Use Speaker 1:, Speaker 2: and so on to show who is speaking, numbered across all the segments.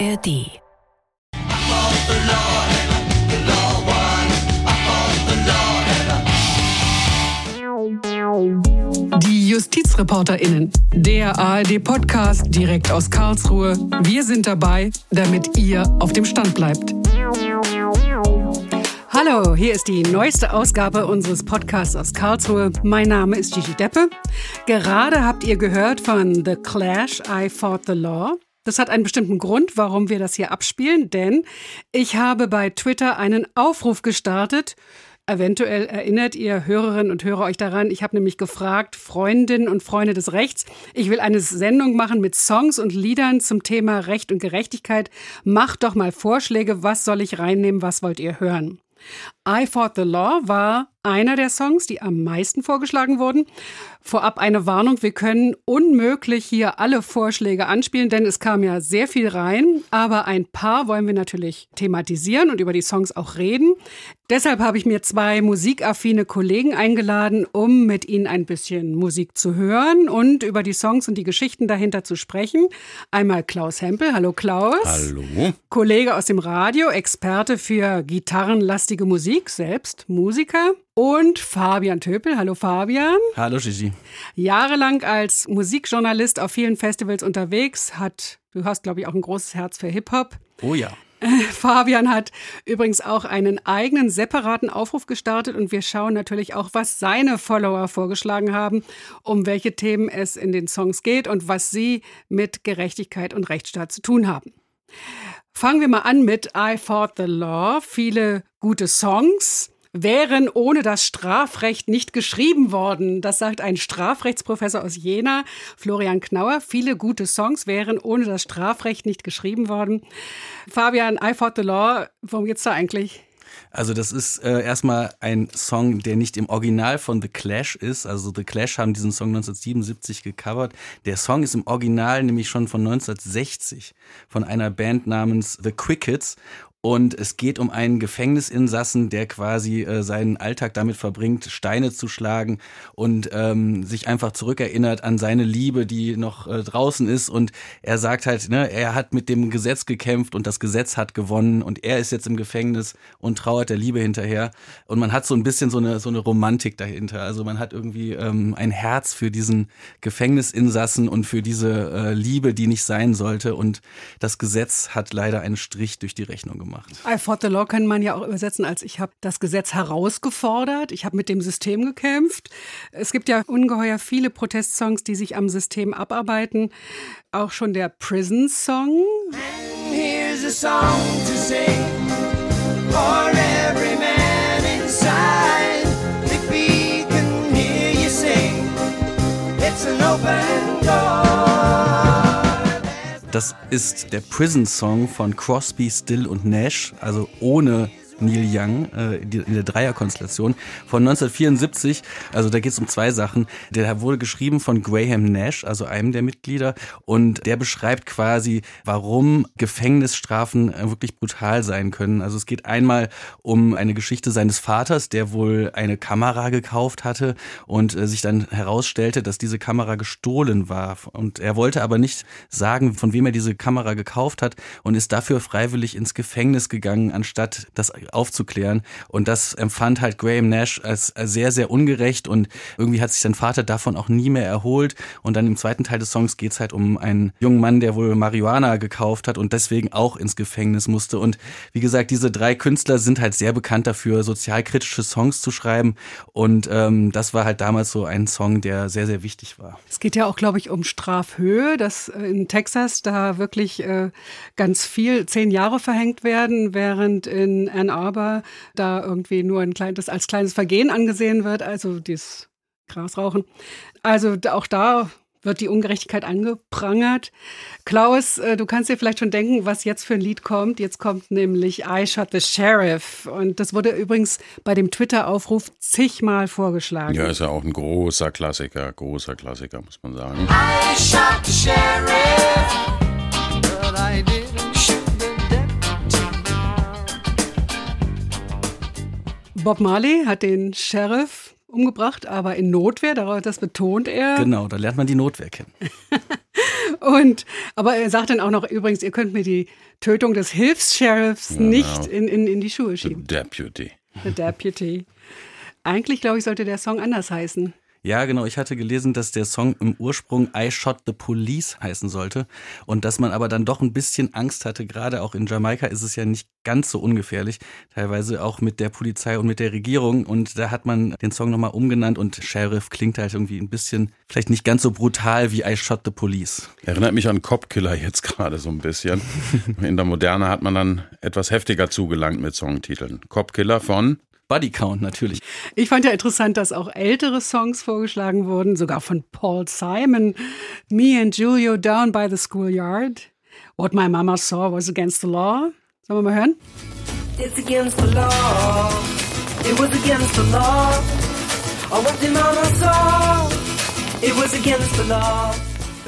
Speaker 1: ARD.
Speaker 2: Die JustizreporterInnen, der ARD-Podcast direkt aus Karlsruhe. Wir sind dabei, damit ihr auf dem Stand bleibt. Hallo, hier ist die neueste Ausgabe unseres Podcasts aus Karlsruhe. Mein Name ist Gigi Deppe. Gerade habt ihr gehört von The Clash, I Fought the Law. Das hat einen bestimmten Grund, warum wir das hier abspielen, denn ich habe bei Twitter einen Aufruf gestartet. Eventuell erinnert ihr Hörerinnen und Hörer euch daran, ich habe nämlich gefragt, Freundinnen und Freunde des Rechts, ich will eine Sendung machen mit Songs und Liedern zum Thema Recht und Gerechtigkeit. Macht doch mal Vorschläge, was soll ich reinnehmen, was wollt ihr hören? I Fought the Law war einer der Songs, die am meisten vorgeschlagen wurden. Vorab eine Warnung, wir können unmöglich hier alle Vorschläge anspielen, denn es kam ja sehr viel rein, aber ein paar wollen wir natürlich thematisieren und über die Songs auch reden. Deshalb habe ich mir zwei musikaffine Kollegen eingeladen, um mit ihnen ein bisschen Musik zu hören und über die Songs und die Geschichten dahinter zu sprechen. Einmal Klaus Hempel. Hallo Klaus.
Speaker 3: Hallo.
Speaker 2: Kollege aus dem Radio, Experte für gitarrenlastige Musik, selbst Musiker. Und Fabian Töpel. Hallo Fabian.
Speaker 3: Hallo Gigi.
Speaker 2: Jahrelang als Musikjournalist auf vielen Festivals unterwegs, hat, du hast glaube ich auch ein großes Herz für Hip-Hop.
Speaker 3: Oh ja.
Speaker 2: Fabian hat übrigens auch einen eigenen separaten Aufruf gestartet und wir schauen natürlich auch, was seine Follower vorgeschlagen haben, um welche Themen es in den Songs geht und was sie mit Gerechtigkeit und Rechtsstaat zu tun haben. Fangen wir mal an mit I Fought the Law. Viele gute Songs wären ohne das Strafrecht nicht geschrieben worden. Das sagt ein Strafrechtsprofessor aus Jena, Florian Knauer. Viele gute Songs wären ohne das Strafrecht nicht geschrieben worden. Fabian, I Fought the Law, worum geht's da eigentlich?
Speaker 3: Also das ist äh, erstmal ein Song, der nicht im Original von The Clash ist. Also The Clash haben diesen Song 1977 gecovert. Der Song ist im Original nämlich schon von 1960 von einer Band namens The Crickets und es geht um einen Gefängnisinsassen, der quasi äh, seinen Alltag damit verbringt, Steine zu schlagen und ähm, sich einfach zurückerinnert an seine Liebe, die noch äh, draußen ist. Und er sagt halt, ne, er hat mit dem Gesetz gekämpft und das Gesetz hat gewonnen und er ist jetzt im Gefängnis und trauert der Liebe hinterher. Und man hat so ein bisschen so eine, so eine Romantik dahinter. Also man hat irgendwie ähm, ein Herz für diesen Gefängnisinsassen und für diese äh, Liebe, die nicht sein sollte. Und das Gesetz hat leider einen Strich durch die Rechnung gemacht gemacht.
Speaker 2: I fought the law kann man ja auch übersetzen als ich habe das Gesetz herausgefordert, ich habe mit dem System gekämpft. Es gibt ja ungeheuer viele Protestsongs, die sich am System abarbeiten. Auch schon der Prison Song. And here's a song to sing for every man inside. If he can hear you sing, it's an open door.
Speaker 3: Das ist der Prison Song von Crosby, Still und Nash, also ohne Neil Young äh, in der Dreierkonstellation von 1974. Also da geht es um zwei Sachen. Der wurde geschrieben von Graham Nash, also einem der Mitglieder, und der beschreibt quasi, warum Gefängnisstrafen äh, wirklich brutal sein können. Also es geht einmal um eine Geschichte seines Vaters, der wohl eine Kamera gekauft hatte und äh, sich dann herausstellte, dass diese Kamera gestohlen war. Und er wollte aber nicht sagen, von wem er diese Kamera gekauft hat und ist dafür freiwillig ins Gefängnis gegangen, anstatt das aufzuklären. Und das empfand halt Graham Nash als sehr, sehr ungerecht und irgendwie hat sich sein Vater davon auch nie mehr erholt. Und dann im zweiten Teil des Songs geht es halt um einen jungen Mann, der wohl Marihuana gekauft hat und deswegen auch ins Gefängnis musste. Und wie gesagt, diese drei Künstler sind halt sehr bekannt dafür, sozialkritische Songs zu schreiben. Und ähm, das war halt damals so ein Song, der sehr, sehr wichtig war.
Speaker 2: Es geht ja auch, glaube ich, um Strafhöhe, dass äh, in Texas da wirklich äh, ganz viel, zehn Jahre verhängt werden, während in Ann Arbor da irgendwie nur ein kleines, als kleines Vergehen angesehen wird, also dieses Grasrauchen. Also auch da wird die Ungerechtigkeit angeprangert. Klaus, äh, du kannst dir vielleicht schon denken, was jetzt für ein Lied kommt. Jetzt kommt nämlich I Shot the Sheriff. Und das wurde übrigens bei dem Twitter-Aufruf zigmal vorgeschlagen.
Speaker 4: Ja, ist ja auch ein großer Klassiker, großer Klassiker, muss man sagen.
Speaker 5: I shot the sheriff,
Speaker 2: Bob Marley hat den Sheriff umgebracht, aber in Notwehr, das betont er.
Speaker 3: Genau, da lernt man die Notwehr kennen.
Speaker 2: Und, aber er sagt dann auch noch, übrigens, ihr könnt mir die Tötung des Hilfs-Sheriffs
Speaker 4: Genau.
Speaker 2: nicht in, in, in die Schuhe
Speaker 4: The
Speaker 2: schieben.
Speaker 4: Deputy.
Speaker 2: The Deputy. Eigentlich, glaube ich, sollte der Song anders heißen.
Speaker 3: Ja, genau. Ich hatte gelesen, dass der Song im Ursprung I Shot the Police heißen sollte und dass man aber dann doch ein bisschen Angst hatte. Gerade auch in Jamaika ist es ja nicht ganz so ungefährlich, teilweise auch mit der Polizei und mit der Regierung. Und da hat man den Song nochmal umgenannt und Sheriff klingt halt irgendwie ein bisschen, vielleicht nicht ganz so brutal wie I Shot the Police.
Speaker 4: Erinnert mich an Copkiller jetzt gerade so ein bisschen. In der Moderne hat man dann etwas heftiger zugelangt mit Songtiteln. Copkiller von
Speaker 3: Body Count natürlich.
Speaker 2: Ich fand ja interessant, dass auch ältere Songs vorgeschlagen wurden, sogar von Paul Simon. Me and Julio down by the schoolyard. What my mama saw was against the law. Sollen wir mal hören?
Speaker 1: It's against the law. It was against the law. Oh, what the mama saw. It was against the law.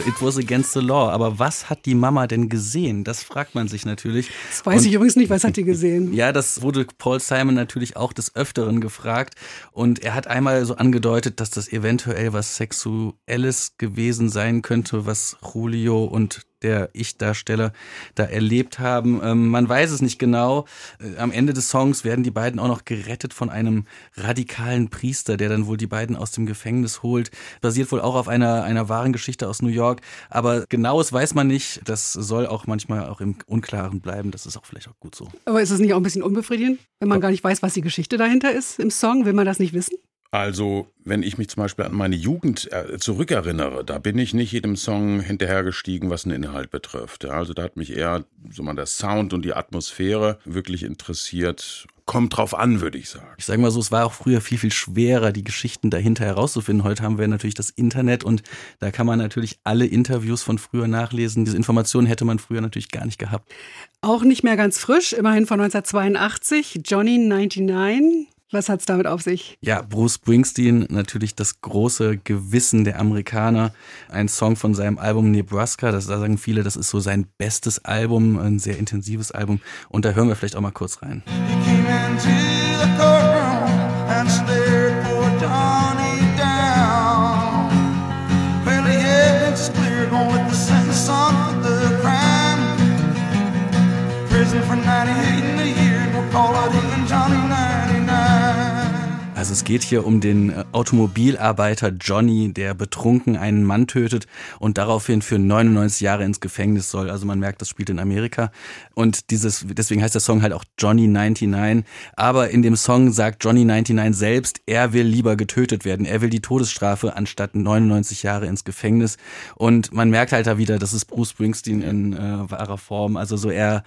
Speaker 3: It was against the law. Aber was hat die Mama denn gesehen? Das fragt man sich natürlich.
Speaker 2: Das weiß
Speaker 3: Und-
Speaker 2: ich übrigens nicht, was hat die gesehen?
Speaker 3: Ja, das wurde Paul Simon natürlich auch des Öfteren gefragt. Und er hat einmal so angedeutet, dass das eventuell was Sexuelles gewesen sein könnte, was Julio und der Ich-Darsteller da erlebt haben. Ähm, man weiß es nicht genau. Äh, am Ende des Songs werden die beiden auch noch gerettet von einem radikalen Priester, der dann wohl die beiden aus dem Gefängnis holt. Basiert wohl auch auf einer, einer wahren Geschichte aus New York. Aber genaues weiß man nicht. Das soll auch manchmal auch im Unklaren bleiben. Das ist auch vielleicht auch gut so.
Speaker 2: Aber ist es nicht auch ein bisschen unbefriedigend, wenn man gar nicht weiß, was die Geschichte dahinter ist im Song? Will man das nicht wissen?
Speaker 4: Also, wenn ich mich zum Beispiel an meine Jugend äh, zurückerinnere, da bin ich nicht jedem Song hinterhergestiegen, was den Inhalt betrifft. Also da hat mich eher so mal der Sound und die Atmosphäre wirklich interessiert. Kommt drauf an, würde ich sagen.
Speaker 3: Ich sage mal so, es war auch früher viel, viel schwerer, die Geschichten dahinter herauszufinden. Heute haben wir natürlich das Internet und da kann man natürlich alle Interviews von früher nachlesen. Diese Informationen hätte man früher natürlich gar nicht gehabt.
Speaker 2: Auch nicht mehr ganz frisch, immerhin von 1982. Johnny 99. Was hat's damit auf sich?
Speaker 3: Ja, Bruce Springsteen, natürlich das große Gewissen der Amerikaner. Ein Song von seinem Album Nebraska, das da sagen viele, das ist so sein bestes Album, ein sehr intensives Album. Und da hören wir vielleicht auch mal kurz rein. Also es geht hier um den äh, Automobilarbeiter Johnny, der betrunken einen Mann tötet und daraufhin für 99 Jahre ins Gefängnis soll. Also man merkt, das spielt in Amerika. Und dieses, deswegen heißt der Song halt auch Johnny 99. Aber in dem Song sagt Johnny 99 selbst, er will lieber getötet werden. Er will die Todesstrafe anstatt 99 Jahre ins Gefängnis. Und man merkt halt da wieder, das ist Bruce Springsteen in äh, wahrer Form. Also so er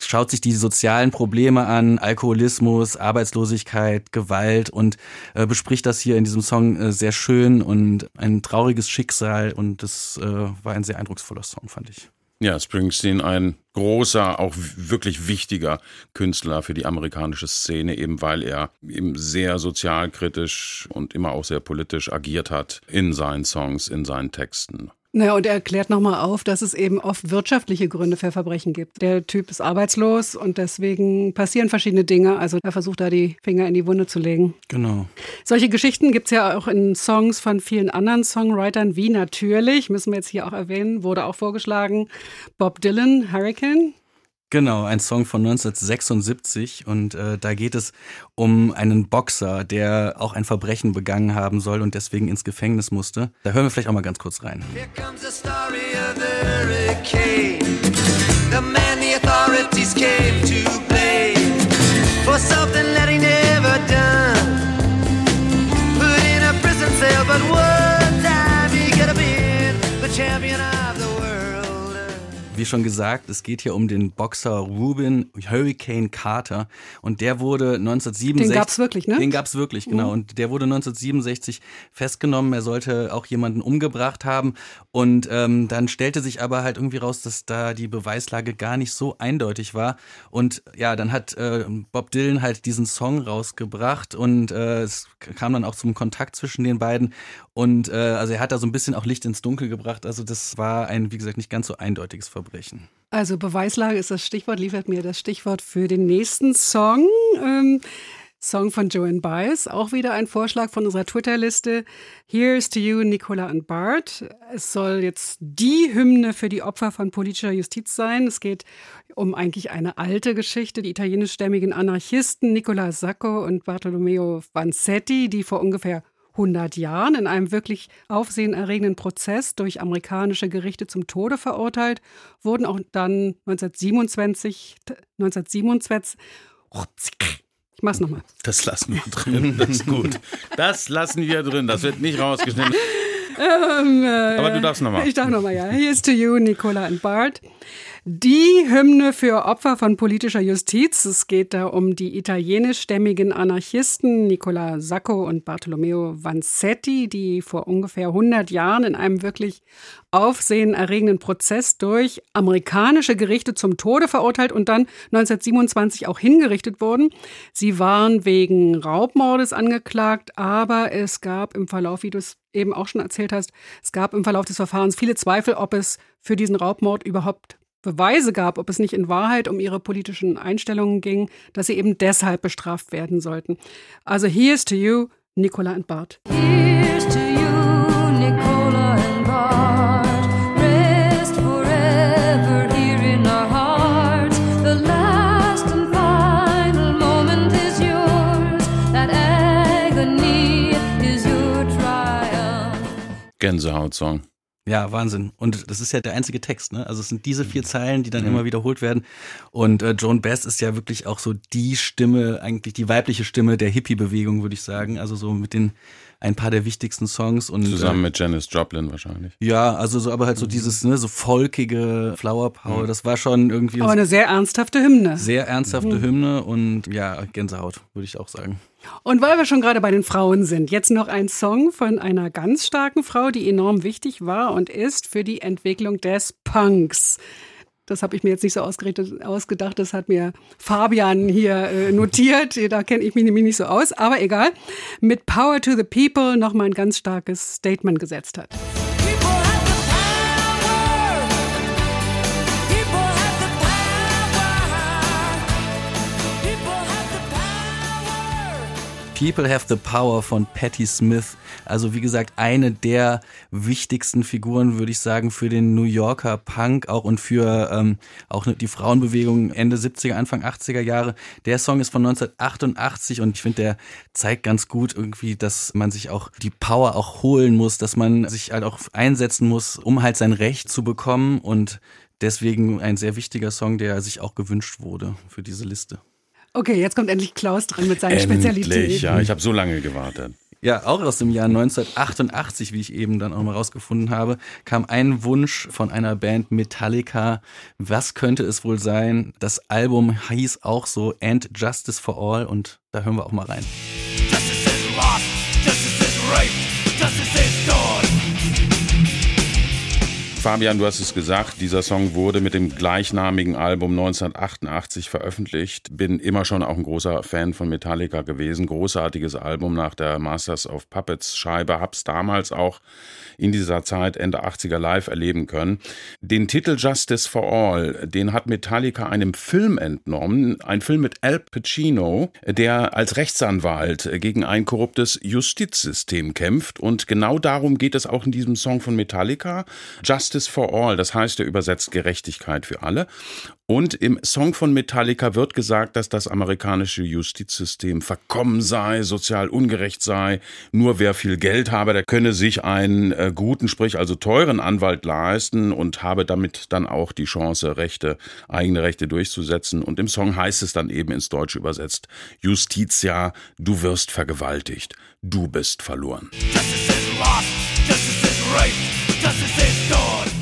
Speaker 3: schaut sich die sozialen Probleme an, Alkoholismus, Arbeitslosigkeit, Gewalt und äh, bespricht das hier in diesem Song äh, sehr schön und ein trauriges Schicksal und das äh, war ein sehr eindrucksvoller Song, fand ich.
Speaker 4: Ja, Springsteen, ein großer, auch wirklich wichtiger Künstler für die amerikanische Szene, eben weil er eben sehr sozialkritisch und immer auch sehr politisch agiert hat in seinen Songs, in seinen Texten.
Speaker 2: Naja, und er erklärt nochmal auf, dass es eben oft wirtschaftliche Gründe für Verbrechen gibt. Der Typ ist arbeitslos und deswegen passieren verschiedene Dinge. Also er versucht da die Finger in die Wunde zu legen.
Speaker 3: Genau.
Speaker 2: Solche Geschichten gibt's ja auch in Songs von vielen anderen Songwritern, wie natürlich, müssen wir jetzt hier auch erwähnen, wurde auch vorgeschlagen, Bob Dylan, Hurricane.
Speaker 3: Genau, ein Song von 1976 und äh, da geht es um einen Boxer, der auch ein Verbrechen begangen haben soll und deswegen ins Gefängnis musste. Da hören wir vielleicht auch mal ganz kurz rein.
Speaker 5: Here comes the story of the hurricane. The man the authorities came to blame for something that he never done. Put in a prison cell, but one time he could have been the champion of.
Speaker 3: Wie schon gesagt, es geht hier um den Boxer Rubin Hurricane Carter und der wurde 1967
Speaker 2: Den gab's wirklich, ne?
Speaker 3: Den gab's wirklich, genau. Und der wurde 1967 festgenommen. Er sollte auch jemanden umgebracht haben und ähm, dann stellte sich aber halt irgendwie raus, dass da die Beweislage gar nicht so eindeutig war. Und ja, dann hat äh, Bob Dylan halt diesen Song rausgebracht und äh, es kam dann auch zum Kontakt zwischen den beiden und äh, also er hat da so ein bisschen auch Licht ins Dunkel gebracht. Also das war ein, wie gesagt, nicht ganz so eindeutiges Verbrechen.
Speaker 2: Also Beweislage ist das Stichwort, liefert mir das Stichwort für den nächsten Song. Ähm, Song von Joanne Baez, auch wieder ein Vorschlag von unserer Twitter-Liste. Here's to you, Nicola und Bart. Es soll jetzt die Hymne für die Opfer von politischer Justiz sein. Es geht um eigentlich eine alte Geschichte. Die italienischstämmigen Anarchisten Nicola Sacco und Bartolomeo Vanzetti, die vor ungefähr 100 Jahren in einem wirklich aufsehenerregenden Prozess durch amerikanische Gerichte zum Tode verurteilt, wurden auch dann 1927, 1927 ich mach's nochmal.
Speaker 4: Das lassen wir drin. Das ist gut. Das lassen wir drin. Das wird nicht rausgeschnitten.
Speaker 2: Ähm, äh,
Speaker 4: Aber du darfst nochmal.
Speaker 2: Ich darf nochmal, ja. Here's to you, Nicola and Bart. Die Hymne für Opfer von politischer Justiz. Es geht da um die italienischstämmigen Anarchisten Nicola Sacco und Bartolomeo Vanzetti, die vor ungefähr 100 Jahren in einem wirklich aufsehenerregenden Prozess durch amerikanische Gerichte zum Tode verurteilt und dann 1927 auch hingerichtet wurden. Sie waren wegen Raubmordes angeklagt, aber es gab im Verlauf, wie du es eben auch schon erzählt hast, es gab im Verlauf des Verfahrens viele Zweifel, ob es für diesen Raubmord überhaupt Beweise gab, ob es nicht in Wahrheit um ihre politischen Einstellungen ging, dass sie eben deshalb bestraft werden sollten. Also here's to you, Nicola and Bart.
Speaker 6: Here's to you,
Speaker 4: Gänsehaut-Song.
Speaker 3: Ja, Wahnsinn. Und das ist ja der einzige Text, ne? Also es sind diese vier Zeilen, die dann immer wiederholt werden. Und äh, Joan Best ist ja wirklich auch so die Stimme, eigentlich die weibliche Stimme der Hippie-Bewegung, würde ich sagen. Also so mit den ein paar der wichtigsten Songs und
Speaker 4: Zusammen
Speaker 3: äh,
Speaker 4: mit Janis Joplin wahrscheinlich.
Speaker 3: ja, also so aber halt so dieses ne so folkige Flower Power, das war schon irgendwie
Speaker 2: Aber eine sehr ernsthafte Hymne.
Speaker 3: sehr ernsthafte Hymne und ja, Gänsehaut, würde ich auch sagen.
Speaker 2: Und weil wir schon gerade bei den Frauen sind, jetzt noch ein Song von einer ganz starken Frau, die enorm wichtig war und ist für die Entwicklung des Punks. Das habe ich mir jetzt nicht so ausgedacht, das hat mir Fabian hier äh, notiert. Da kenne ich mich nämlich nicht so aus, aber egal. Mit Power to the People nochmal ein ganz starkes Statement gesetzt hat.
Speaker 6: People Have the Power
Speaker 3: von Patti Smith. Also wie gesagt, eine der wichtigsten Figuren, würde ich sagen, für den New Yorker Punk auch und für ähm, auch die Frauenbewegung Ende 70er, Anfang 80er Jahre. Der Song ist von 1988 und ich finde, der zeigt ganz gut irgendwie, dass man sich auch die Power auch holen muss, dass man sich halt auch einsetzen muss, um halt sein Recht zu bekommen und deswegen ein sehr wichtiger Song, der sich auch gewünscht wurde für diese Liste.
Speaker 2: Okay, jetzt kommt endlich Klaus dran mit seinen Spezialitäten.
Speaker 4: Endlich, ja, ich habe so lange gewartet.
Speaker 3: Ja, auch aus dem Jahr 1988, wie ich eben dann auch mal rausgefunden habe, kam ein Wunsch von einer Band Metallica. Was könnte es wohl sein? Das Album hieß auch so And Justice for All und da hören wir auch mal rein.
Speaker 7: Justice is lost, justice is raped,
Speaker 4: Fabian, du hast es gesagt, dieser Song wurde mit dem gleichnamigen Album 1988 veröffentlicht. Bin immer schon auch ein großer Fan von Metallica gewesen. Großartiges Album nach der Masters of Puppets Scheibe. Hab's damals auch in dieser Zeit Ende 80er live erleben können. Den Titel Justice for All, den hat Metallica einem Film entnommen. Ein Film mit Al Pacino, der als Rechtsanwalt gegen ein korruptes Justizsystem kämpft. Und genau darum geht es auch in diesem Song von Metallica. Justice for All, das heißt ja übersetzt Gerechtigkeit für alle. Und im Song von Metallica wird gesagt, dass das amerikanische Justizsystem verkommen sei, sozial ungerecht sei. Nur wer viel Geld habe, der könne sich einen äh, guten, sprich also teuren Anwalt leisten und habe damit dann auch die Chance, Rechte, eigene Rechte durchzusetzen. Und im Song heißt es dann eben ins Deutsche übersetzt, Justitia, du wirst vergewaltigt, du bist verloren.
Speaker 7: Justice is lost, justice is justice gone.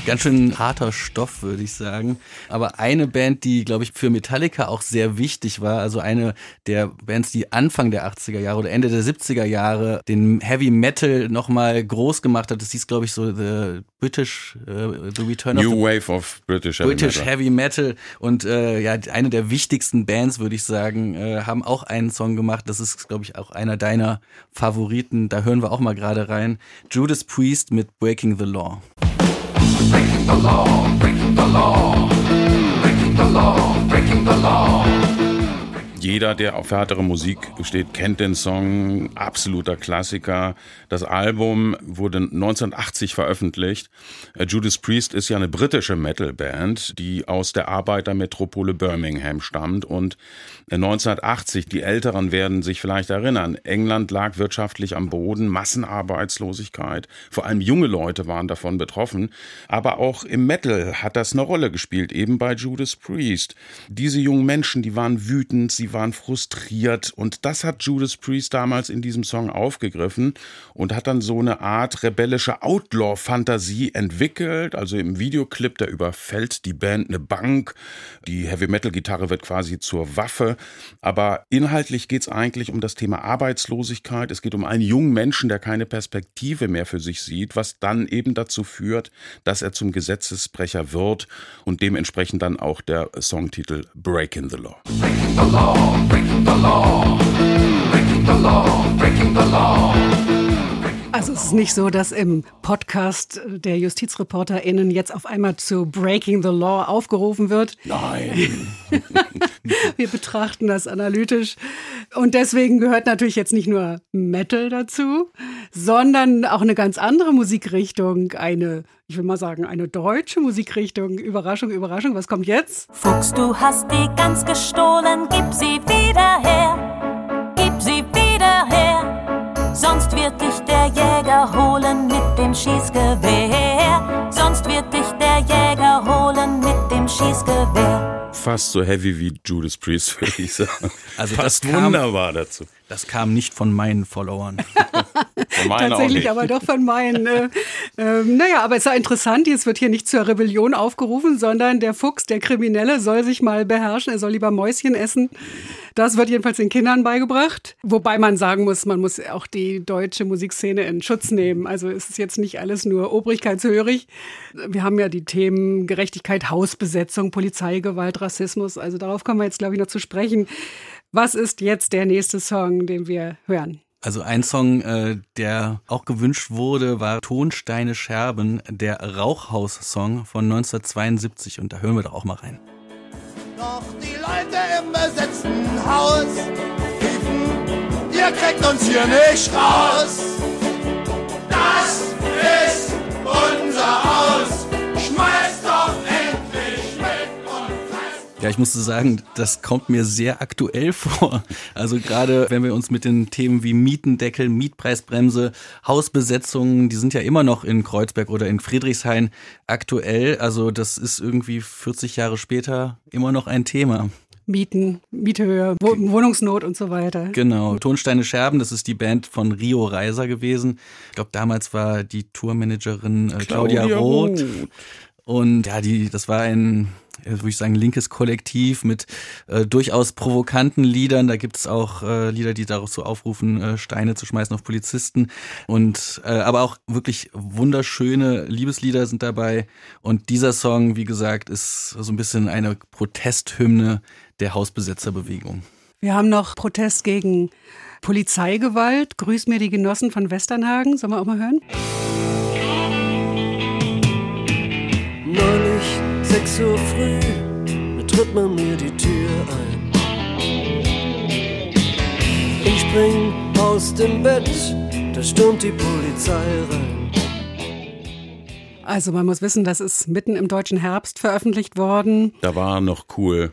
Speaker 3: Ganz schön harter Stoff, würde ich sagen. Aber eine Band, die, glaube ich, für Metallica auch sehr wichtig war, also eine der Bands, die Anfang der 80er Jahre oder Ende der 70er Jahre den Heavy Metal nochmal groß gemacht hat, das hieß, glaube ich, so The British, äh, The Return
Speaker 4: New
Speaker 3: of the
Speaker 4: Wave of British Heavy
Speaker 3: British
Speaker 4: Metal.
Speaker 3: Heavy Metal. Und äh, ja eine der wichtigsten Bands würde ich sagen äh, haben auch einen Song gemacht. Das ist glaube ich auch einer deiner Favoriten. Da hören wir auch mal gerade rein. Judas Priest mit Breaking the Law breaking the law, breaking the law, breaking the law, breaking the law.
Speaker 4: Jeder, der auf härtere Musik steht, kennt den Song. Absoluter Klassiker. Das Album wurde 1980 veröffentlicht. Äh, Judas Priest ist ja eine britische Metalband, die aus der Arbeitermetropole Birmingham stammt. Und 1980, die Älteren werden sich vielleicht erinnern, England lag wirtschaftlich am Boden, Massenarbeitslosigkeit. Vor allem junge Leute waren davon betroffen. Aber auch im Metal hat das eine Rolle gespielt, eben bei Judas Priest. Diese jungen Menschen, die waren wütend, sie waren frustriert. Und das hat Judas Priest damals in diesem Song aufgegriffen und hat dann so eine Art rebellische Outlaw-Fantasie entwickelt. Also im Videoclip, da überfällt die Band eine Bank. Die Heavy-Metal-Gitarre wird quasi zur Waffe. Aber inhaltlich geht es eigentlich um das Thema Arbeitslosigkeit. Es geht um einen jungen Menschen, der keine Perspektive mehr für sich sieht, was dann eben dazu führt, dass er zum Gesetzesbrecher wird und dementsprechend dann auch der Songtitel Breaking the Law. law, breaking the law, breaking the law, breaking the law.
Speaker 2: Also es ist nicht so, dass im Podcast der JustizreporterInnen jetzt auf einmal zu Breaking the Law aufgerufen wird.
Speaker 4: Nein.
Speaker 2: Wir betrachten das analytisch. Und deswegen gehört natürlich jetzt nicht nur Metal dazu, sondern auch eine ganz andere Musikrichtung. Eine, ich will mal sagen, eine deutsche Musikrichtung. Überraschung, Überraschung. Was kommt jetzt?
Speaker 8: Fuchs, du hast die Gans gestohlen, gib sie wieder her, Jäger holen mit dem Schießgewehr. Sonst wird dich der Jäger holen mit dem Schießgewehr.
Speaker 4: Fast so heavy wie Judas Priest, würde ich sagen.
Speaker 3: Also das
Speaker 4: Passt
Speaker 3: kam-
Speaker 4: wunderbar dazu.
Speaker 3: Das kam nicht von meinen Followern.
Speaker 4: Von meinen auch
Speaker 2: Tatsächlich
Speaker 4: nicht.
Speaker 2: aber doch von meinen. Äh, ähm, naja, aber es ist ja interessant, jetzt wird hier nicht zur Rebellion aufgerufen, sondern der Fuchs, der Kriminelle, soll sich mal beherrschen, er soll lieber Mäuschen essen. Das wird jedenfalls den Kindern beigebracht. Wobei man sagen muss, man muss auch die deutsche Musikszene in Schutz nehmen. Also es ist jetzt nicht alles nur obrigkeitshörig. Wir haben ja die Themen Gerechtigkeit, Hausbesetzung, Polizeigewalt, Rassismus. Also darauf kommen wir jetzt, glaube ich, noch zu sprechen. Was ist jetzt der nächste Song, den wir hören?
Speaker 3: Also ein Song, äh, der auch gewünscht wurde, war Tonsteine Scherben, der Rauchhaus-Song von 1972 und da hören wir doch auch mal rein.
Speaker 7: Doch die Leute im besetzten Haus riefen, ihr kriegt uns hier nicht raus.
Speaker 3: Ja, ich musste sagen, das kommt mir sehr aktuell vor. Also gerade wenn wir uns mit den Themen wie Mietendeckel, Mietpreisbremse, Hausbesetzungen, die sind ja immer noch in Kreuzberg oder in Friedrichshain aktuell. Also das ist irgendwie 40 Jahre später immer noch ein Thema.
Speaker 2: Mieten, Miethöhe, Wo Wohnungsnot und so weiter.
Speaker 3: Genau, Tonsteine Scherben, das ist die Band von Rio Reiser gewesen. Ich glaube, damals war die Tourmanagerin äh, Claudia,
Speaker 4: Claudia
Speaker 3: Roth.
Speaker 4: Roth.
Speaker 3: Und ja, die, das war ein, würde ich sagen, linkes Kollektiv mit äh, durchaus provokanten Liedern. Da gibt es auch äh, Lieder, die darauf so aufrufen, äh, Steine zu schmeißen auf Polizisten. Und äh, aber auch wirklich wunderschöne Liebeslieder sind dabei. Und dieser Song, wie gesagt, ist so ein bisschen eine Protesthymne der Hausbesetzerbewegung.
Speaker 2: Wir haben noch Protest gegen Polizeigewalt. Grüß mir die Genossen von Westernhagen. Sollen wir auch mal hören?
Speaker 1: 6 Uhr früh, betritt man mir die Tür ein. Ich spring aus dem Bett, da stürmt die Polizei rein.
Speaker 2: Also man muss wissen, das ist mitten im deutschen Herbst veröffentlicht worden.
Speaker 4: Da war er noch cool.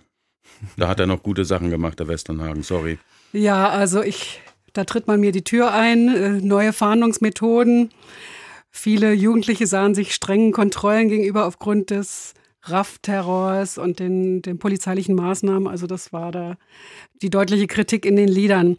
Speaker 4: Da hat er noch gute Sachen gemacht, der Westernhagen. Sorry.
Speaker 2: Ja, also ich, da tritt man mir die Tür ein, äh, neue Fahndungsmethoden. Viele Jugendliche sahen sich strengen Kontrollen gegenüber aufgrund des RAF-Terrors und den, den polizeilichen Maßnahmen. Also das war da die deutliche Kritik in den Liedern.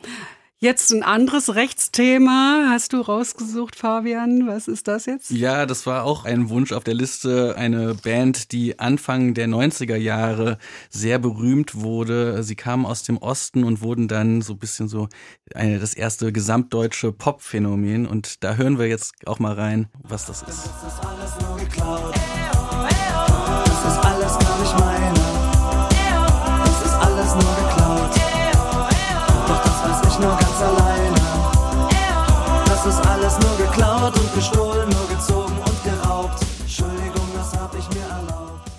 Speaker 2: Jetzt ein anderes Rechtsthema hast du rausgesucht, Fabian. Was ist das jetzt?
Speaker 3: Ja, das war auch ein Wunsch auf der Liste. Eine Band, die Anfang der 90er Jahre sehr berühmt wurde. Sie kamen aus dem Osten und wurden dann so ein bisschen so eine, das erste gesamtdeutsche Pop-Phänomen. Und da hören wir jetzt auch mal rein, was das ist.
Speaker 1: Das ist alles nur geklaut.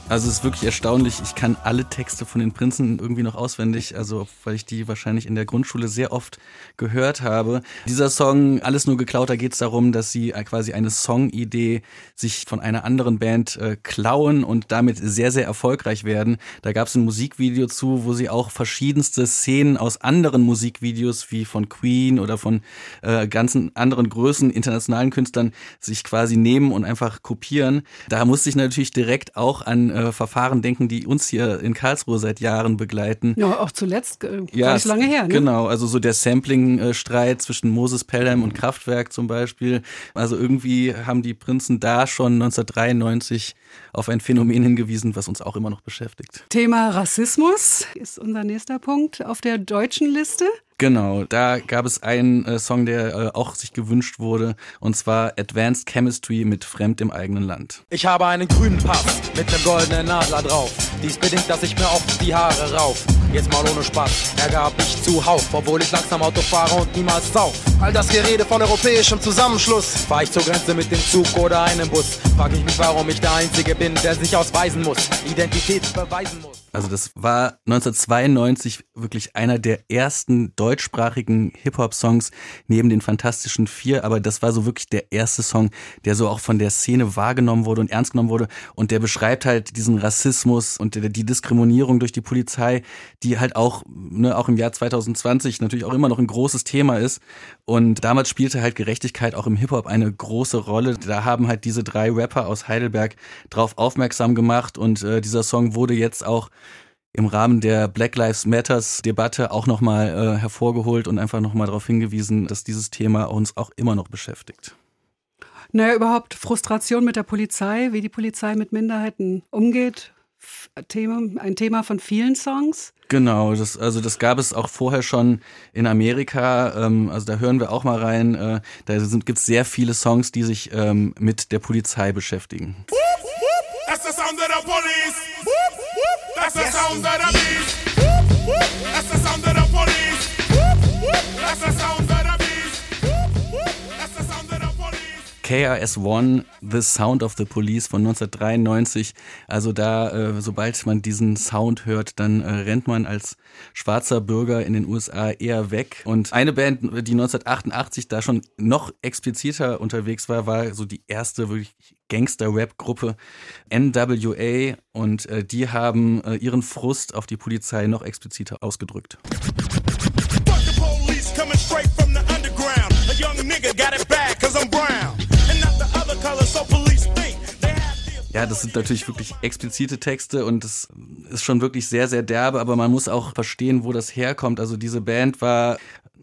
Speaker 3: Also es ist wirklich erstaunlich. Ich kann alle Texte von den Prinzen irgendwie noch auswendig, also weil ich die wahrscheinlich in der Grundschule sehr oft gehört habe. Dieser Song, alles nur geklaut, da geht es darum, dass sie äh, quasi eine Songidee sich von einer anderen Band äh, klauen und damit sehr, sehr erfolgreich werden. Da gab es ein Musikvideo zu, wo sie auch verschiedenste Szenen aus anderen Musikvideos wie von Queen oder von äh, ganzen anderen Größen, internationalen Künstlern sich quasi nehmen und einfach kopieren. Da musste ich natürlich direkt auch an äh, Verfahren denken, die uns hier in Karlsruhe seit Jahren begleiten.
Speaker 2: Ja, auch zuletzt, äh, gar nicht so lange her. Ne?
Speaker 3: Genau, also so der Sampling-Streit zwischen Moses Pelham und Kraftwerk zum Beispiel. Also irgendwie haben die Prinzen da schon 1993 auf ein Phänomen hingewiesen, was uns auch immer noch beschäftigt.
Speaker 2: Thema Rassismus ist unser nächster Punkt auf der deutschen Liste.
Speaker 3: Genau, da gab es einen äh, Song, der äh, auch sich gewünscht wurde, und zwar Advanced Chemistry mit Fremd im eigenen Land.
Speaker 9: Ich habe einen grünen Pass mit nem goldenen Nadler drauf. Dies bedingt, dass ich mir oft die Haare rauf. Jetzt mal ohne Spaß, Ärger hab ich zuhauf, obwohl ich langsam Auto fahre und niemals sauf.
Speaker 10: All das Gerede von europäischem Zusammenschluss.
Speaker 9: Fahr ich zur Grenze mit dem Zug oder einem Bus, frag ich mich, warum ich der Einzige bin, der sich ausweisen muss, Identität beweisen muss.
Speaker 3: Also das war 1992 wirklich einer der ersten deutschsprachigen Hip-Hop-Songs neben den Fantastischen Vier, aber das war so wirklich der erste Song, der so auch von der Szene wahrgenommen wurde und ernst genommen wurde. Und der beschreibt halt diesen Rassismus und die Diskriminierung durch die Polizei, die halt auch, ne, auch im Jahr 2020 natürlich auch immer noch ein großes Thema ist und damals spielte halt Gerechtigkeit auch im Hip-Hop eine große Rolle. Da haben halt diese drei Rapper aus Heidelberg drauf aufmerksam gemacht und äh, dieser Song wurde jetzt auch im Rahmen der Black Lives Matters Debatte auch nochmal äh, hervorgeholt und einfach nochmal darauf hingewiesen, dass dieses Thema uns auch immer noch beschäftigt.
Speaker 2: Naja, überhaupt Frustration mit der Polizei, wie die Polizei mit Minderheiten umgeht. Thema, ein Thema von vielen Songs.
Speaker 3: Genau, das, also das gab es auch vorher schon in Amerika. Ähm, also da hören wir auch mal rein. Äh, da gibt es sehr viele Songs, die sich ähm, mit der Polizei beschäftigen.
Speaker 7: That's the sound of the police. That's the sound of the beast. That's the
Speaker 3: KRS-One, The Sound of the Police von 1993. Also da, äh, sobald man diesen Sound hört, dann äh, rennt man als schwarzer Bürger in den USA eher weg. Und eine Band, die 1988 da schon noch expliziter unterwegs war, war so die erste wirklich Gangster-Rap-Gruppe NWA und äh, die haben ihren Frust auf die Polizei noch expliziter ausgedrückt.
Speaker 7: Fuck the police coming straight from the underground. A young nigga got it bad cause I'm brown.
Speaker 3: Ja, das sind natürlich wirklich explizite Texte und das ist schon wirklich sehr, sehr derbe, aber man muss auch verstehen, wo das herkommt. Also diese Band war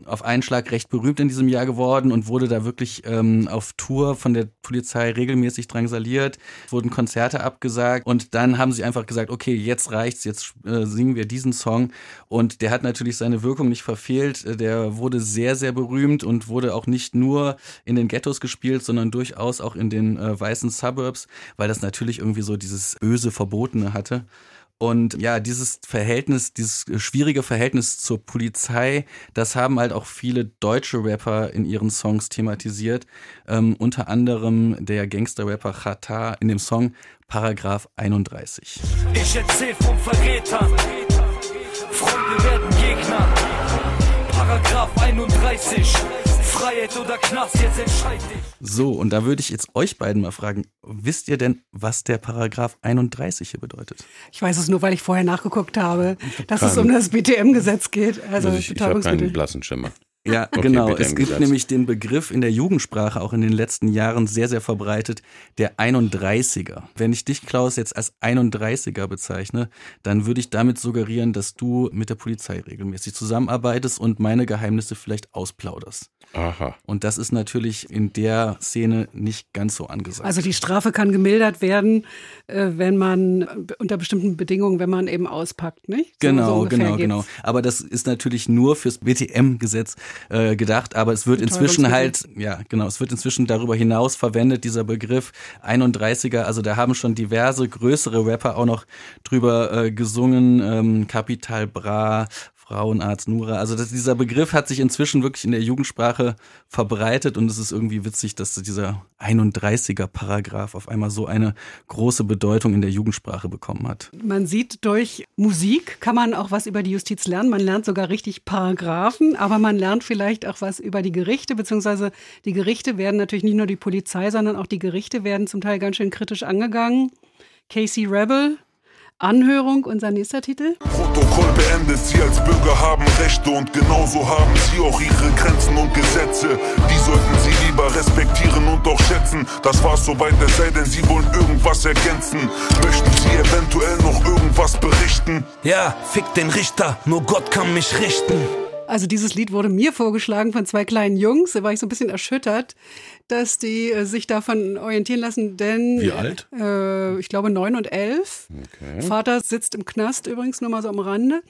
Speaker 3: auf einen Schlag recht berühmt in diesem Jahr geworden und wurde da wirklich ähm, auf Tour von der Polizei regelmäßig drangsaliert, wurden Konzerte abgesagt und dann haben sie einfach gesagt, okay, jetzt reicht's, jetzt äh, singen wir diesen Song und der hat natürlich seine Wirkung nicht verfehlt. Äh, Der wurde sehr, sehr berühmt und wurde auch nicht nur in den Ghettos gespielt, sondern durchaus auch in den äh, weißen Suburbs, weil das natürlich irgendwie so dieses böse Verbotene hatte. Und ja, dieses Verhältnis, dieses schwierige Verhältnis zur Polizei, das haben halt auch viele deutsche Rapper in ihren Songs thematisiert. Ähm, unter anderem der Gangster-Rapper Chata in dem Song Paragraph 31.
Speaker 6: Ich erzähl vom Verräter. Freunde werden Gegner. Paragraph 31. Freiheit oder Knast, jetzt entscheid dich.
Speaker 3: So, und da würde ich jetzt euch beiden mal fragen, wisst ihr denn, was der Paragraph 31 hier bedeutet?
Speaker 2: Ich weiß es nur, weil ich vorher nachgeguckt habe, dass es um das BTM-Gesetz geht. Also,
Speaker 4: Also ich ich habe keinen blassen Schimmer.
Speaker 3: Ja,
Speaker 4: Okay,
Speaker 3: genau. Es gibt nämlich den Begriff in der Jugendsprache auch in den letzten Jahren sehr, sehr verbreitet, der 31er. Wenn ich dich, Klaus, jetzt als 31er bezeichne, dann würde ich damit suggerieren, dass du mit der Polizei regelmäßig zusammenarbeitest und meine Geheimnisse vielleicht ausplauderst.
Speaker 4: Aha.
Speaker 3: Und das ist natürlich in der Szene nicht ganz so angesagt.
Speaker 2: Also die Strafe kann gemildert werden, äh, wenn man äh, unter bestimmten Bedingungen, wenn man eben auspackt, nicht? So- so
Speaker 3: Genau, genau,
Speaker 2: geht's.
Speaker 3: genau. Aber das ist natürlich nur fürs BTM-Gesetz äh, gedacht. Aber es wird inzwischen halt, ja, genau, es wird inzwischen darüber hinaus verwendet, dieser Begriff 31er. Also da haben schon diverse größere Rapper auch noch drüber äh, gesungen. Ähm, Capital Bra Frauenarzt Nura. Also das, dieser Begriff hat sich inzwischen wirklich in der Jugendsprache verbreitet und es ist irgendwie witzig, dass dieser 31er Paragraph auf einmal so eine große Bedeutung in der Jugendsprache bekommen hat.
Speaker 2: Man sieht durch Musik kann man auch was über die Justiz lernen. Man lernt sogar richtig Paragraphen, aber man lernt vielleicht auch was über die Gerichte, beziehungsweise die Gerichte werden natürlich nicht nur die Polizei, sondern auch die Gerichte werden zum Teil ganz schön kritisch angegangen. Casey Rebel, Anhörung, unser nächster Titel.
Speaker 7: Protokoll beendet, Sie als Bürger haben Rechte und genauso haben Sie auch Ihre Grenzen und Gesetze. Die sollten Sie lieber respektieren und auch schätzen. Das war's soweit, es sei denn, Sie wollen irgendwas ergänzen. Möchten Sie eventuell noch irgendwas berichten?
Speaker 6: Ja, fick den Richter, nur Gott kann mich richten.
Speaker 2: Also dieses Lied wurde mir vorgeschlagen von zwei kleinen Jungs. Da war ich so ein bisschen erschüttert, dass die äh, sich davon orientieren lassen, denn
Speaker 4: Wie alt?
Speaker 2: Äh, ich glaube neun und elf.
Speaker 4: Okay.
Speaker 2: Vater sitzt im Knast übrigens nur mal so am Rande.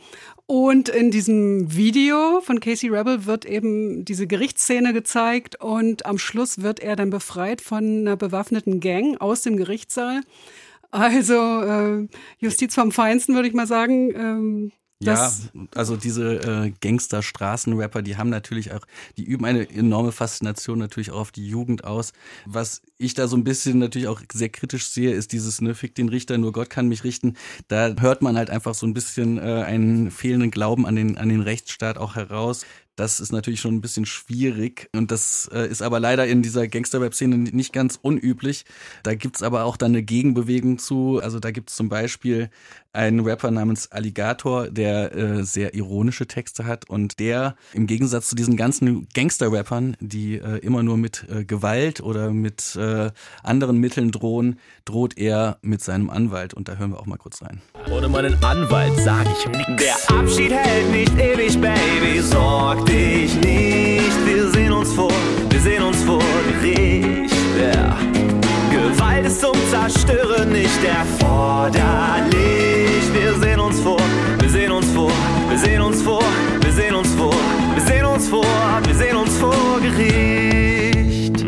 Speaker 2: Und in diesem Video von Casey Rebel wird eben diese Gerichtsszene gezeigt und am Schluss wird er dann befreit von einer bewaffneten Gang aus dem Gerichtssaal. Also äh, Justiz vom Feinsten, würde ich mal sagen. Ähm,
Speaker 3: Ja, also diese äh, Gangster-Straßenrapper, die haben natürlich auch, die üben eine enorme Faszination natürlich auch auf die Jugend aus. Was ich da so ein bisschen natürlich auch sehr kritisch sehe, ist dieses, ne, fick den Richter, nur Gott kann mich richten. Da hört man halt einfach so ein bisschen äh, einen fehlenden Glauben an den, an den Rechtsstaat auch heraus. Das ist natürlich schon ein bisschen schwierig und das äh, ist aber leider in dieser Gangster-Rap-Szene nicht ganz unüblich. Da gibt's aber auch dann eine Gegenbewegung zu. Also da gibt's zum Beispiel einen Rapper namens Alligator, der äh, sehr ironische Texte hat und der im Gegensatz zu diesen ganzen Gangster-Rappern, die äh, immer nur mit äh, Gewalt oder mit äh, anderen Mitteln drohen, droht er mit seinem Anwalt und da hören wir auch mal kurz rein.
Speaker 6: Ohne meinen Anwalt sag ich nix. Der Abschied hält nicht ewig, Baby, sorg dich nicht. Wir sehen uns vor, wir sehen uns vor Gericht. Ja. Gewalt ist zum Zerstören nicht erforderlich. Wir sehen uns vor, wir sehen uns vor, wir sehen uns vor, wir sehen uns vor, wir sehen uns vor, wir sehen uns vor Gericht.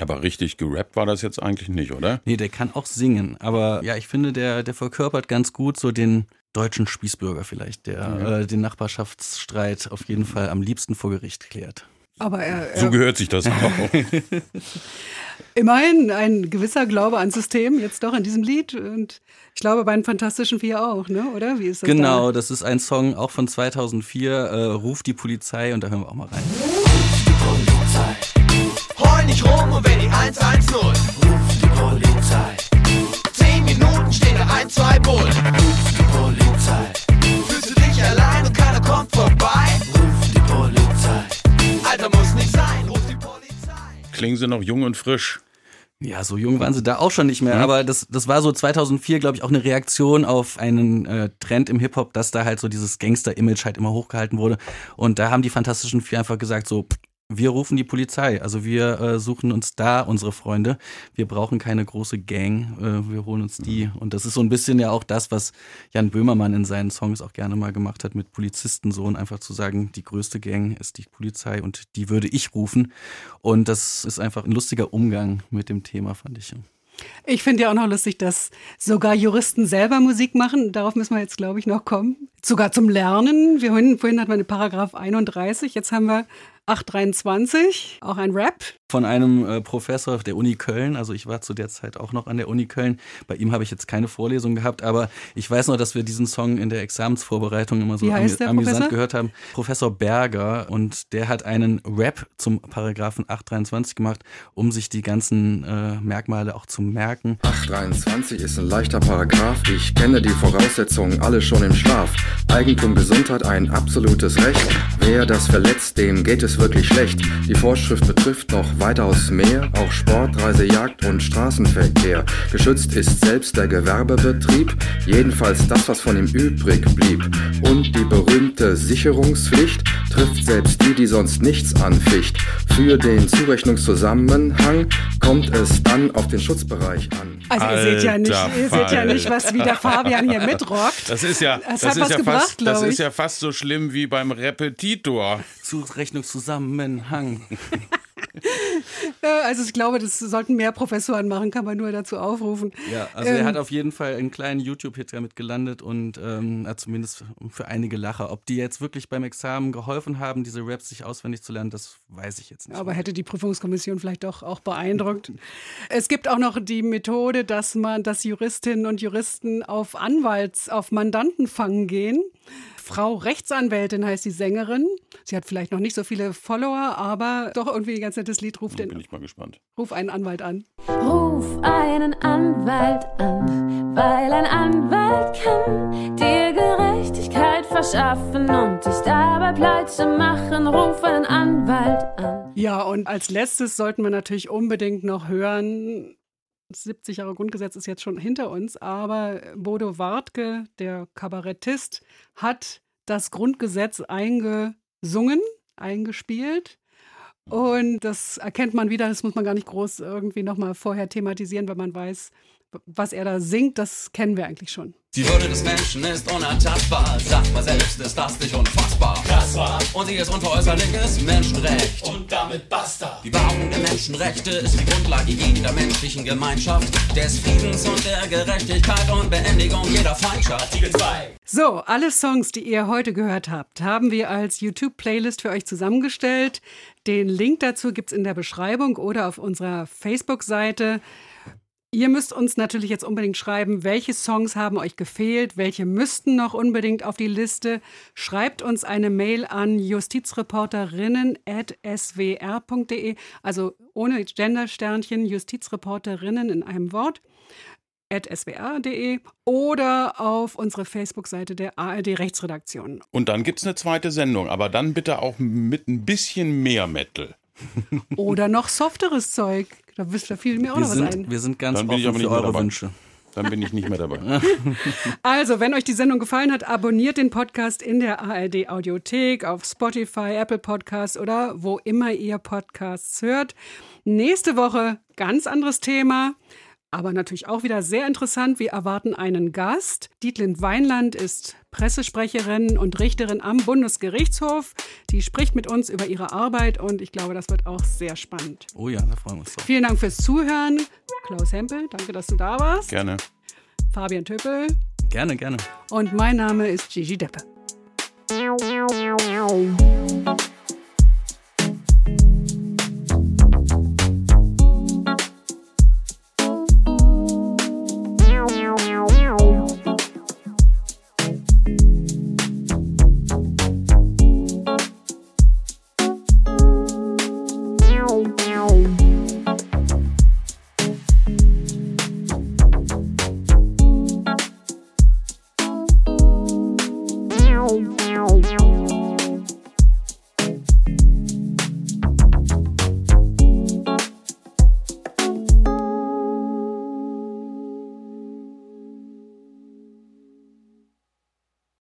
Speaker 4: Aber richtig gerappt war das jetzt eigentlich nicht, oder?
Speaker 3: Nee, der kann auch singen, aber ja, ich finde, der, der verkörpert ganz gut so den deutschen Spießbürger vielleicht, der äh, den Nachbarschaftsstreit auf jeden Fall am liebsten vor Gericht klärt.
Speaker 2: aber er,
Speaker 4: So
Speaker 2: er,
Speaker 4: gehört sich das auch.
Speaker 2: immerhin ein gewisser Glaube ans System, jetzt doch in diesem Lied. Und ich glaube bei den Fantastischen Vier auch, ne? oder? Wie ist das
Speaker 3: Genau,
Speaker 2: da?
Speaker 3: das ist ein Song auch von 2004, äh, Ruf die Polizei und da hören wir auch mal rein.
Speaker 11: Heul nicht rum und wenn die 110 Ruf die Polizei 10 Minuten steht der 1, 2 Bull
Speaker 4: Klingen sie noch jung und frisch.
Speaker 3: Ja, so jung waren sie da auch schon nicht mehr, aber das, das war so 2004, glaube ich, auch eine Reaktion auf einen äh, Trend im Hip-Hop, dass da halt so dieses Gangster-Image halt immer hochgehalten wurde. Und da haben die Fantastischen Vier einfach gesagt so, pff, wir rufen die Polizei, also wir äh, suchen uns da unsere Freunde. Wir brauchen keine große Gang, äh, wir holen uns die. Und das ist so ein bisschen ja auch das, was Jan Böhmermann in seinen Songs auch gerne mal gemacht hat mit Polizistensohn, einfach zu sagen, die größte Gang ist die Polizei und die würde ich rufen. Und das ist einfach ein lustiger Umgang mit dem Thema, fand ich.
Speaker 2: Ich finde ja auch noch lustig, dass sogar Juristen selber Musik machen. Darauf müssen wir jetzt, glaube ich, noch kommen. Sogar zum Lernen. Wir, vorhin, vorhin hatten wir eine Paragraph 31, jetzt haben wir 823, auch ein Rap.
Speaker 3: Von einem äh, Professor der Uni Köln, also ich war zu der Zeit auch noch an der Uni Köln. Bei ihm habe ich jetzt keine Vorlesung gehabt, aber ich weiß noch, dass wir diesen Song in der Examensvorbereitung immer so
Speaker 2: der
Speaker 3: amüsant
Speaker 2: Professor?
Speaker 3: gehört haben. Professor Berger und der hat einen Rap zum Paragraphen 823 gemacht, um sich die ganzen äh, Merkmale auch zu merken.
Speaker 12: 823 ist ein leichter Paragraph. Ich kenne die Voraussetzungen alle schon im Schlaf. Eigentum, Gesundheit, ein absolutes Recht. Wer das verletzt, dem geht es wirklich schlecht. Die Vorschrift betrifft noch weitaus mehr. Auch Sport, Reise, Jagd und Straßenverkehr. Geschützt ist selbst der Gewerbebetrieb. Jedenfalls das, was von ihm übrig blieb. Und die berühmte Sicherungspflicht trifft selbst die, die sonst nichts anficht. Für den Zurechnungszusammenhang kommt es dann auf den Schutzbereich an.
Speaker 2: Also ihr seht ja nicht,
Speaker 4: Alter
Speaker 2: ihr seht ja nicht, was wie der Fabian hier mitrockt.
Speaker 4: Das ist ja,
Speaker 2: Das
Speaker 4: das,
Speaker 2: hat
Speaker 4: ist
Speaker 2: was
Speaker 4: ja
Speaker 2: gebracht,
Speaker 4: fast, das ist ja fast so schlimm wie beim Repetitor.
Speaker 3: Zurechnungszusammenhang.
Speaker 2: Also ich glaube, das sollten mehr Professoren machen, kann man nur dazu aufrufen.
Speaker 3: Ja, also
Speaker 2: Ähm,
Speaker 3: er hat auf jeden Fall einen kleinen YouTube-Hit damit gelandet und ähm, hat zumindest für einige Lacher. Ob die jetzt wirklich beim Examen geholfen haben, diese Raps sich auswendig zu lernen, das weiß ich jetzt nicht.
Speaker 2: Aber hätte die Prüfungskommission vielleicht doch auch beeindruckt. Es gibt auch noch die Methode, dass man, dass Juristinnen und Juristen auf Anwalts, auf Mandantenfang gehen. Frau Rechtsanwältin heißt die Sängerin. Sie hat vielleicht noch nicht so viele Follower, aber doch irgendwie ein ganz nettes Lied. Ruf, den,
Speaker 4: Bin ich mal gespannt.
Speaker 2: ruf einen Anwalt an.
Speaker 13: Ruf einen Anwalt an, weil ein Anwalt kann dir Gerechtigkeit verschaffen und dich dabei pleite machen. Ruf einen Anwalt an.
Speaker 2: Ja, und als letztes sollten wir natürlich unbedingt noch hören. 70 Jahre Grundgesetz ist jetzt schon hinter uns, aber Bodo Wartke, der Kabarettist, hat das Grundgesetz eingesungen, eingespielt. Und das erkennt man wieder, das muss man gar nicht groß irgendwie nochmal vorher thematisieren, weil man weiß, was er da singt, das kennen wir eigentlich schon.
Speaker 14: Die Würde des Menschen ist unantastbar, sagt man selbst, ist das nicht unfassbar.
Speaker 15: Krass war.
Speaker 14: Und sie ist unveräußerliches Menschenrecht.
Speaker 15: Und damit basta.
Speaker 14: Die Wahrung der Menschenrechte ist die Grundlage jeder menschlichen Gemeinschaft, des Friedens und der Gerechtigkeit und Beendigung jeder Feindschaft.
Speaker 15: Artikel 2.
Speaker 2: So, alle Songs, die ihr heute gehört habt, haben wir als YouTube-Playlist für euch zusammengestellt. Den Link dazu gibt's in der Beschreibung oder auf unserer Facebook-Seite. Ihr müsst uns natürlich jetzt unbedingt schreiben, welche Songs haben euch gefehlt, welche müssten noch unbedingt auf die Liste. Schreibt uns eine Mail an justizreporterinnen.swr.de, also ohne Gendersternchen, Justizreporterinnen in einem Wort swr.de oder auf unsere Facebook-Seite der ARD Rechtsredaktion.
Speaker 4: Und dann gibt's eine zweite Sendung, aber dann bitte auch mit ein bisschen mehr Metal.
Speaker 2: Oder noch softeres Zeug. Da, wisst, da fiel mir auch
Speaker 3: wir,
Speaker 2: noch was
Speaker 3: sind,
Speaker 2: ein.
Speaker 3: wir sind ganz
Speaker 4: Dann bin ich
Speaker 3: offen
Speaker 4: aber nicht
Speaker 3: für
Speaker 4: mehr
Speaker 3: eure
Speaker 4: dabei.
Speaker 3: Wünsche.
Speaker 4: Dann bin ich nicht mehr dabei.
Speaker 2: Also, wenn euch die Sendung gefallen hat, abonniert den Podcast in der ARD Audiothek, auf Spotify, Apple Podcasts oder wo immer ihr Podcasts hört. Nächste Woche ganz anderes Thema. Aber natürlich auch wieder sehr interessant. Wir erwarten einen Gast. Dietlind Weinland ist Pressesprecherin und Richterin am Bundesgerichtshof. Die spricht mit uns über ihre Arbeit und ich glaube, das wird auch sehr spannend.
Speaker 3: Oh ja, da freuen wir uns drauf.
Speaker 2: Vielen Dank fürs Zuhören. Klaus Hempel, danke, dass du da warst.
Speaker 4: Gerne.
Speaker 2: Fabian Töpel
Speaker 3: Gerne, gerne.
Speaker 2: und mein Name ist Gigi Deppe.